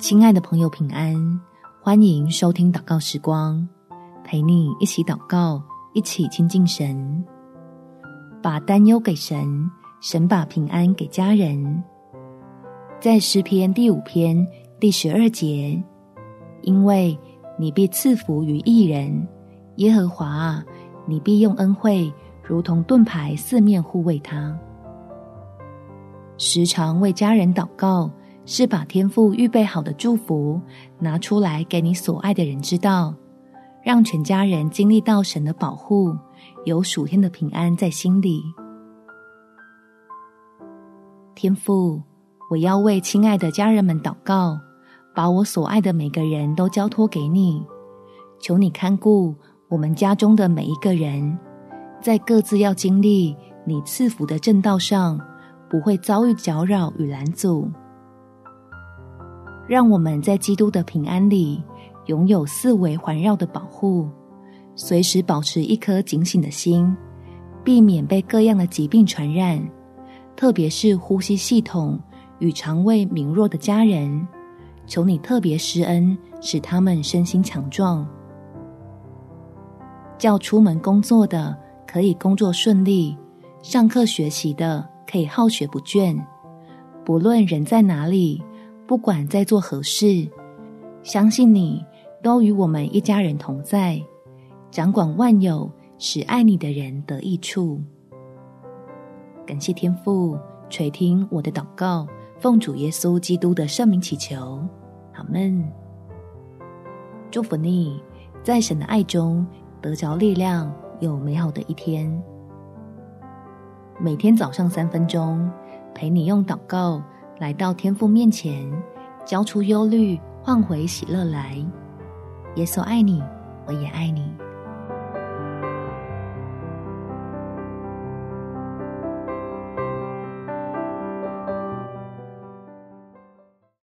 亲爱的朋友，平安！欢迎收听祷告时光，陪你一起祷告，一起亲近神。把担忧给神，神把平安给家人。在诗篇第五篇第十二节，因为你必赐福于一人，耶和华，你必用恩惠如同盾牌四面护卫他。时常为家人祷告。是把天父预备好的祝福拿出来给你所爱的人知道，让全家人经历到神的保护，有属天的平安在心里。天父，我要为亲爱的家人们祷告，把我所爱的每个人都交托给你，求你看顾我们家中的每一个人，在各自要经历你赐福的正道上，不会遭遇搅扰与拦阻。让我们在基督的平安里，拥有四维环绕的保护，随时保持一颗警醒的心，避免被各样的疾病传染。特别是呼吸系统与肠胃敏弱的家人，求你特别施恩，使他们身心强壮。叫出门工作的可以工作顺利，上课学习的可以好学不倦。不论人在哪里。不管在做何事，相信你都与我们一家人同在，掌管万有，使爱你的人得益处。感谢天父垂听我的祷告，奉主耶稣基督的圣名祈求，阿们。祝福你，在神的爱中得着力量，有美好的一天。每天早上三分钟，陪你用祷告。来到天父面前，交出忧虑，换回喜乐来。耶稣爱你，我也爱你。